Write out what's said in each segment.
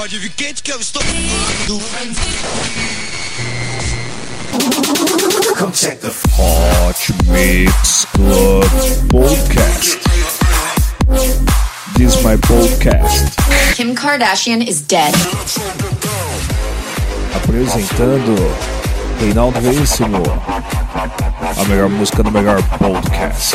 Pode vir quente que eu estou. Hot Mix Club Podcast. This is my podcast. Kim Kardashian is dead. Apresentando Reinaldo Veríssimo. A melhor música do melhor podcast.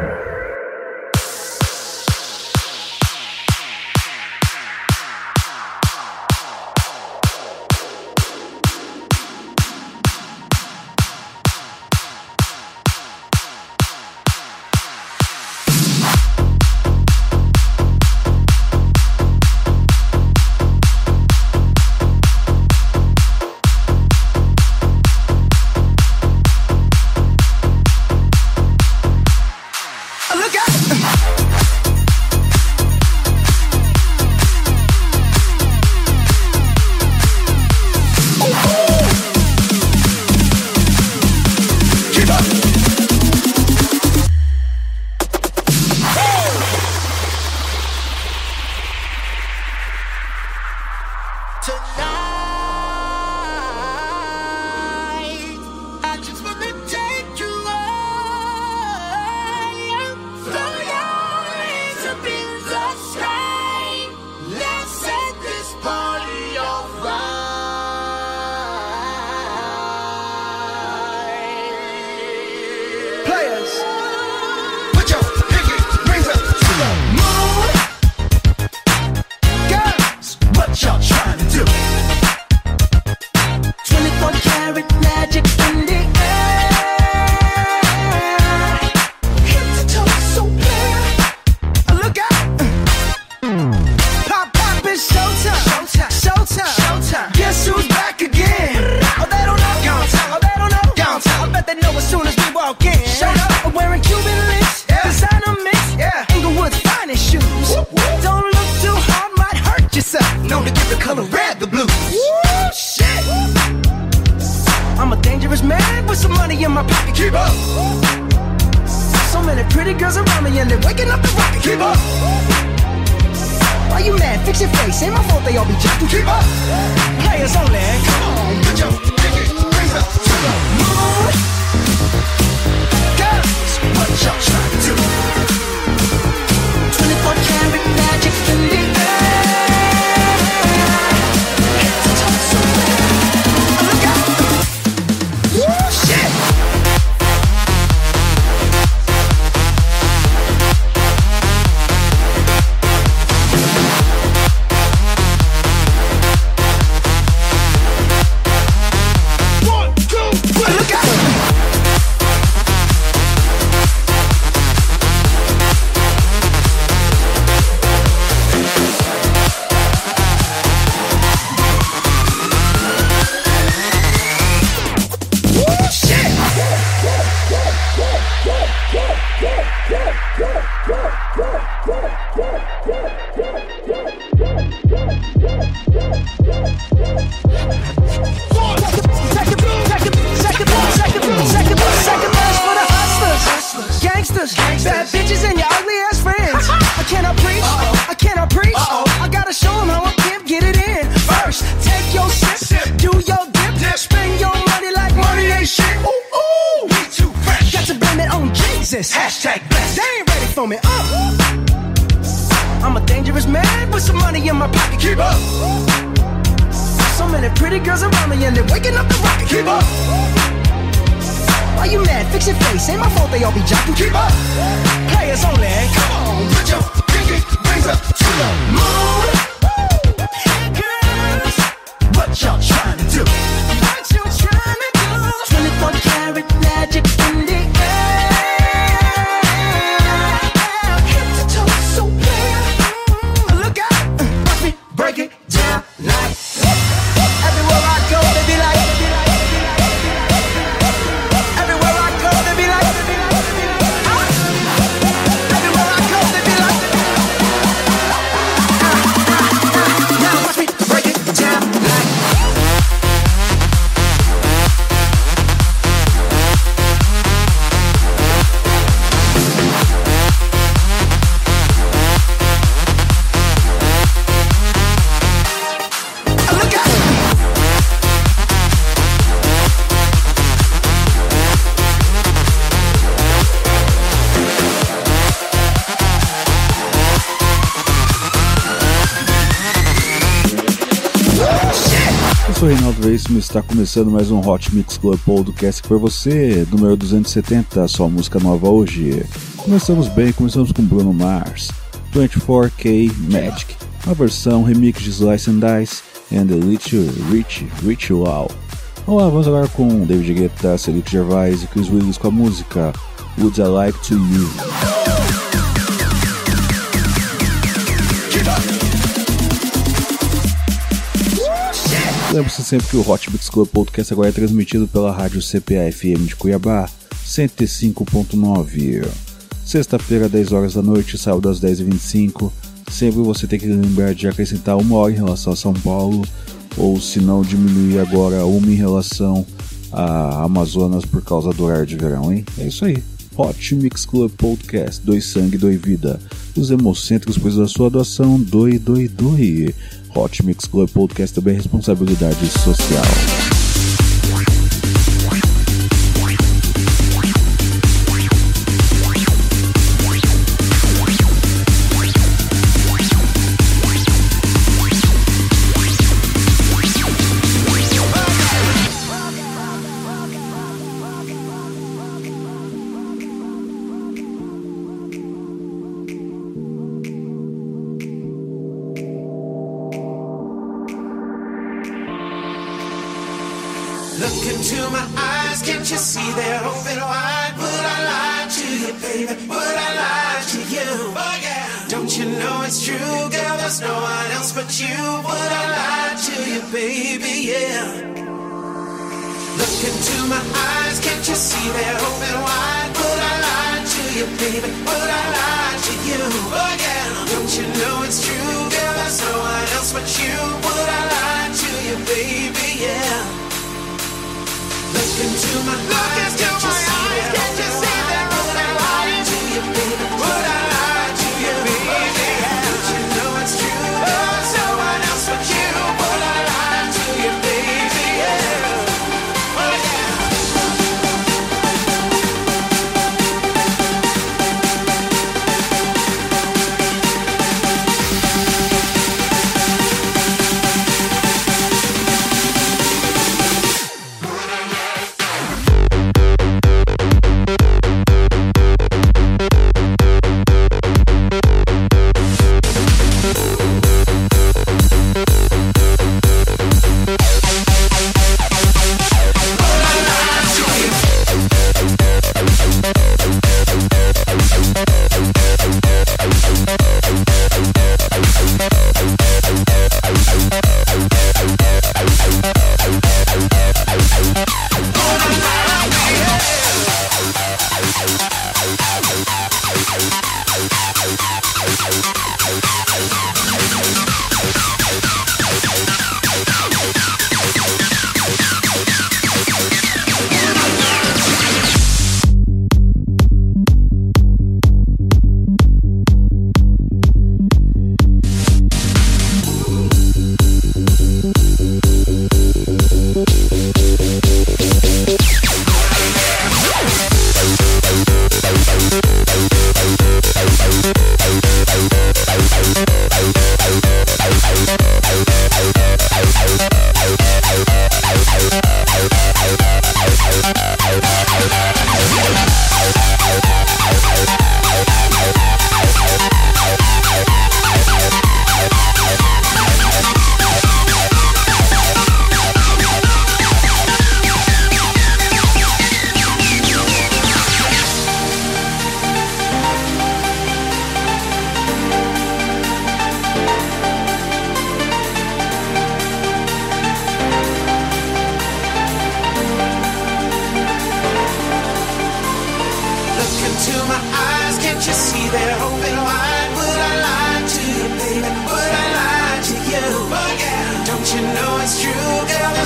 tonight. E está começando mais um Hot Mix Club Podcast para você, número 270, sua música nova hoje. Começamos bem, começamos com Bruno Mars, 24K Magic, uma versão remix de Slice and Dice and the Little Rich Ritual. Vamos lá, vamos agora com David Guetta, Cedric Gervais e Chris Willis com a música Would I Like to You. Lembre-se sempre que o Hot Mix Club Podcast agora é transmitido pela rádio CPA-FM de Cuiabá, 105.9. Sexta-feira, 10 horas da noite, sábado às 10h25. Sempre você tem que lembrar de acrescentar uma hora em relação a São Paulo, ou se não diminuir agora uma em relação a Amazonas por causa do horário de verão, hein? É isso aí. Hot Mix Club Podcast, dois sangue, dois vida. Os hemocêntricos precisam da sua doação, doe, doe, doe. Hot Mix Club Podcast também responsabilidade social.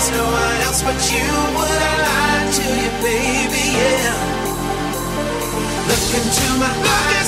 There's no one else but you. Would I lie to you, baby? Yeah. Look into my eyes,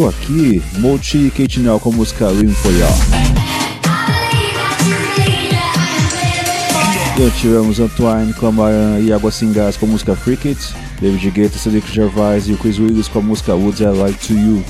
Curtiu aqui Multi e Kate Nell com a música Rim For. Já tivemos Antoine Clamaran e Água Sem Gás com a música Freak It, David Guetta, Cedric Gervais e Chris Willis com a música Woods I Like To You.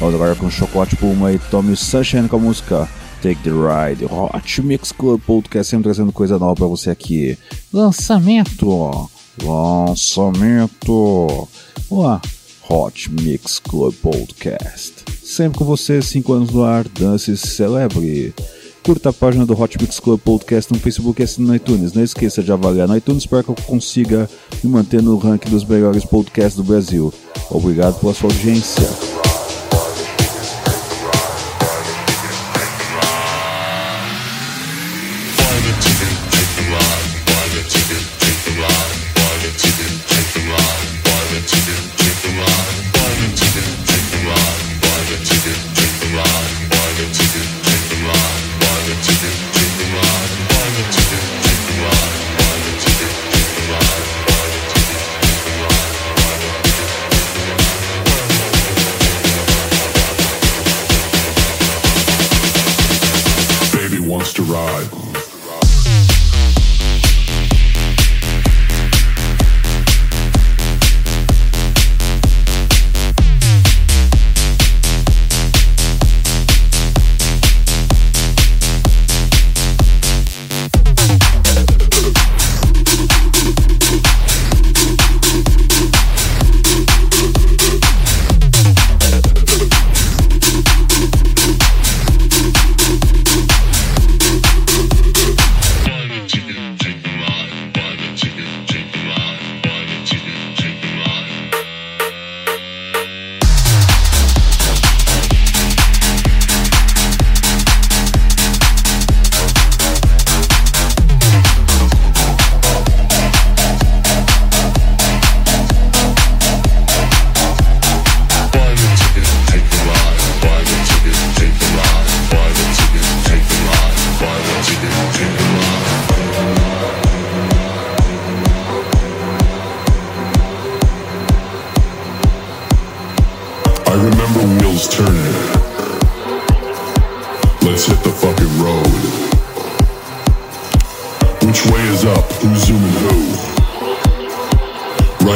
Vamos agora com Chocolate Puma e Tommy Sunshine com a música Take the Ride. Hot Mix Club Podcast sempre trazendo coisa nova pra você aqui. Lançamento! Lançamento! Olá, Hot Mix Club Podcast. Sempre com você, 5 anos no ar, dance celebre. Curta a página do Hot Mix Club Podcast no Facebook e no iTunes. Não esqueça de avaliar no iTunes para que eu consiga me manter no ranking dos melhores podcasts do Brasil. Obrigado pela sua audiência.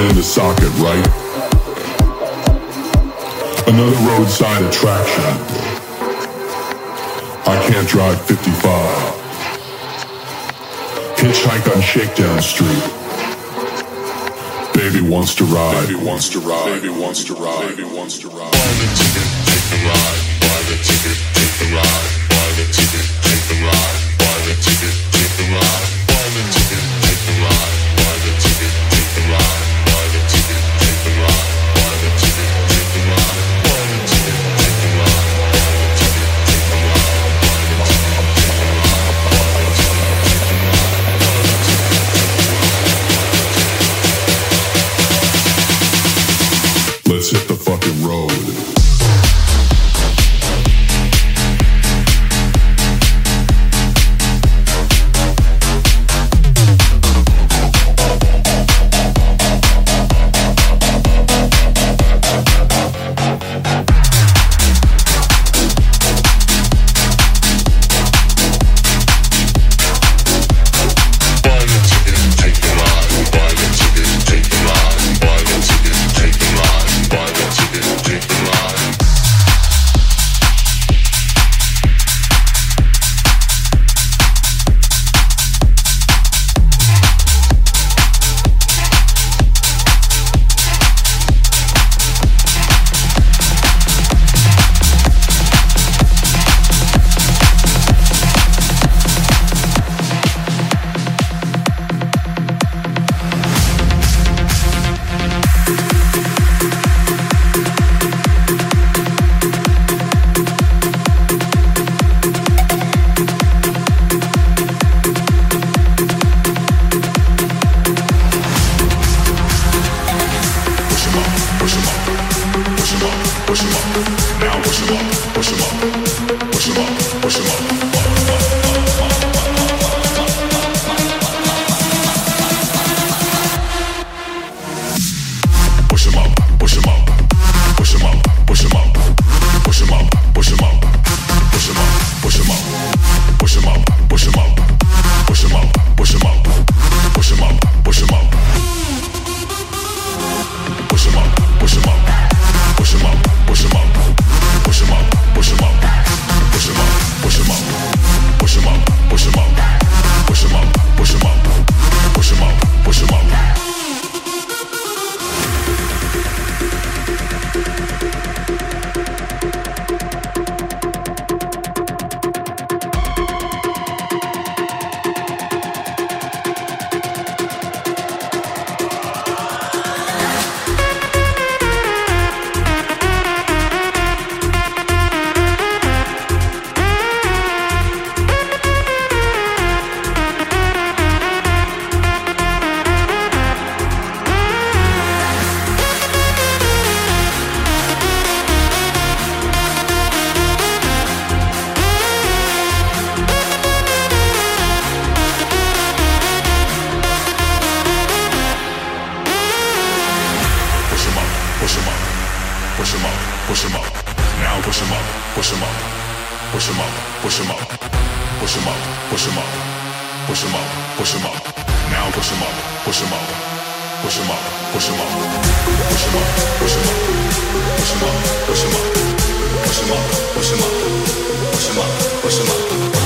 In the socket, right? Another roadside attraction. I can't drive 55. Hitchhike on Shakedown Street. Baby wants to ride. Baby wants to ride. Baby wants to ride. Baby wants to ride. Buy the ticket, take the ride. Buy the ticket, take the ride. Push 'em up, push 'em up, push 'em up, push 'em up, push 'em up, push 'em up. Now push 'em up, push 'em up, push 'em up, push 'em up, push 'em up, push 'em up, push 'em up, push 'em up, push 'em up, push 'em up, push 'em up, push 'em up.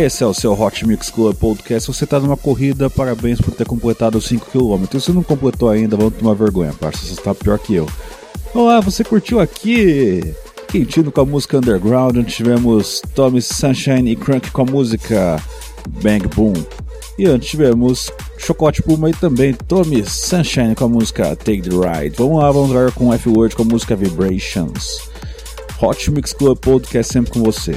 Esse é o seu Hot Mix Club Podcast. Você tá numa corrida, parabéns por ter completado os 5km. Se não completou ainda, vamos tomar vergonha, parça. Você tá pior que eu. Olá, você curtiu aqui? Quentinho com a música Underground, onde tivemos Tommy Sunshine e Crunk com a música Bang Boom. E antes tivemos Chocolate Puma e também Tommy Sunshine com a música Take the Ride. Vamos lá, vamos lá com F-Word com a música Vibrations. Hot Mix Club Podcast sempre com você.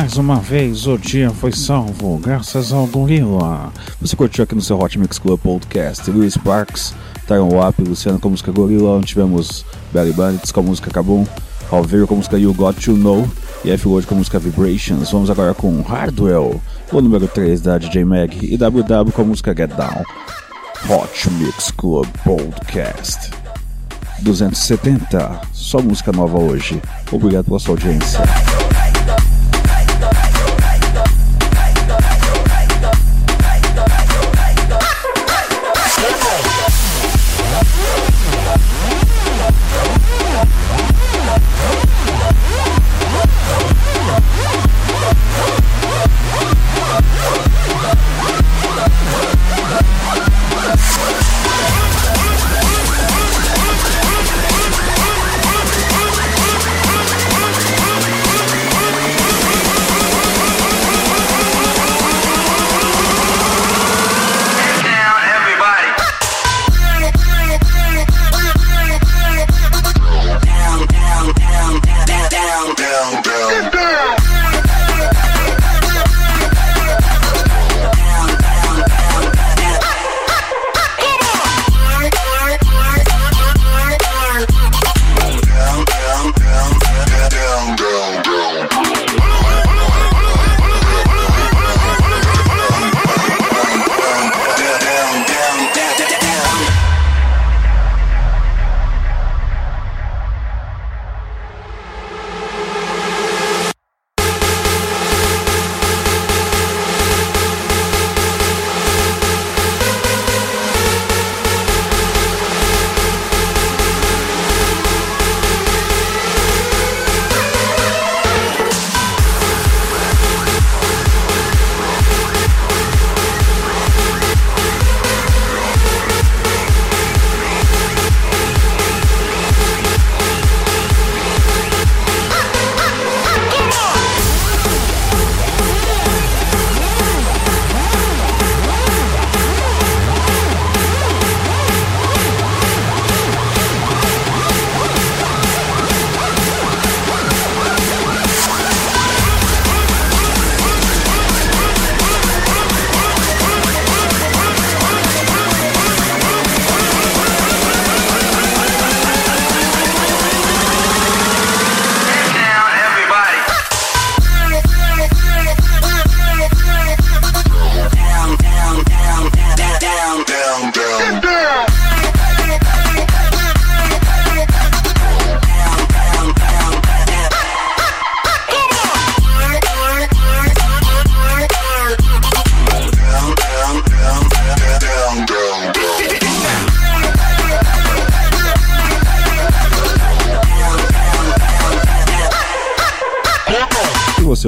Mais uma vez o dia foi salvo, graças ao Gorila. Você curtiu aqui no seu Hot Mix Club Podcast Luiz Parks, Tyron Wap, Luciano com a música Gorila, onde tivemos Belly Bandits com a música Kabum, Alveiro com a música You Got To Know e F. Lord com a música Vibrations. Vamos agora com Hardwell, o número 3 da DJ Mag e WW com a música Get Down. Hot Mix Club Podcast 270, só música nova hoje. Obrigado pela sua audiência.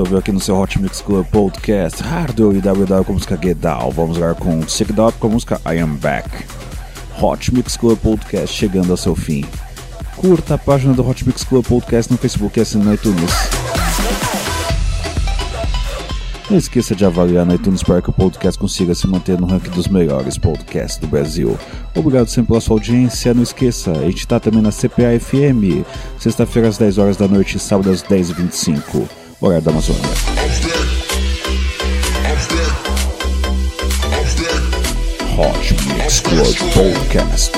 Você ouviu aqui no seu Hot Mix Club Podcast Hardwell e WW com a música Get Down. Vamos lá com Sick Up com a música I Am Back. Hot Mix Club Podcast chegando ao seu fim. Curta a página do Hot Mix Club Podcast no Facebook e assine no iTunes. Não esqueça de avaliar no iTunes para que o podcast consiga se manter no ranking dos melhores podcasts do Brasil. Obrigado sempre pela sua audiência. Não esqueça, a gente está também na CPA FM, sexta-feira às 10 horas da noite e sábado às 10h25, horário da Amazônia. Hot Mix Club Podcast.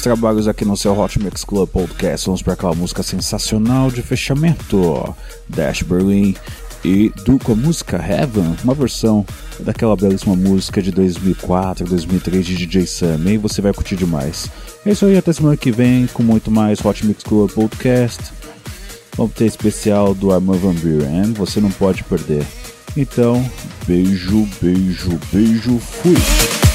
Trabalhos aqui no seu Hot Mix Club Podcast, vamos para aquela música sensacional de fechamento, Dash Berlin e do com a música Heaven, uma versão daquela belíssima música de 2004, 2003 de DJ Sam, e você vai curtir demais. É isso aí, até semana que vem com muito mais Hot Mix Club Podcast. Vamos ter especial do Armand Van Buren, você não pode perder. Então, beijo, beijo, beijo, fui!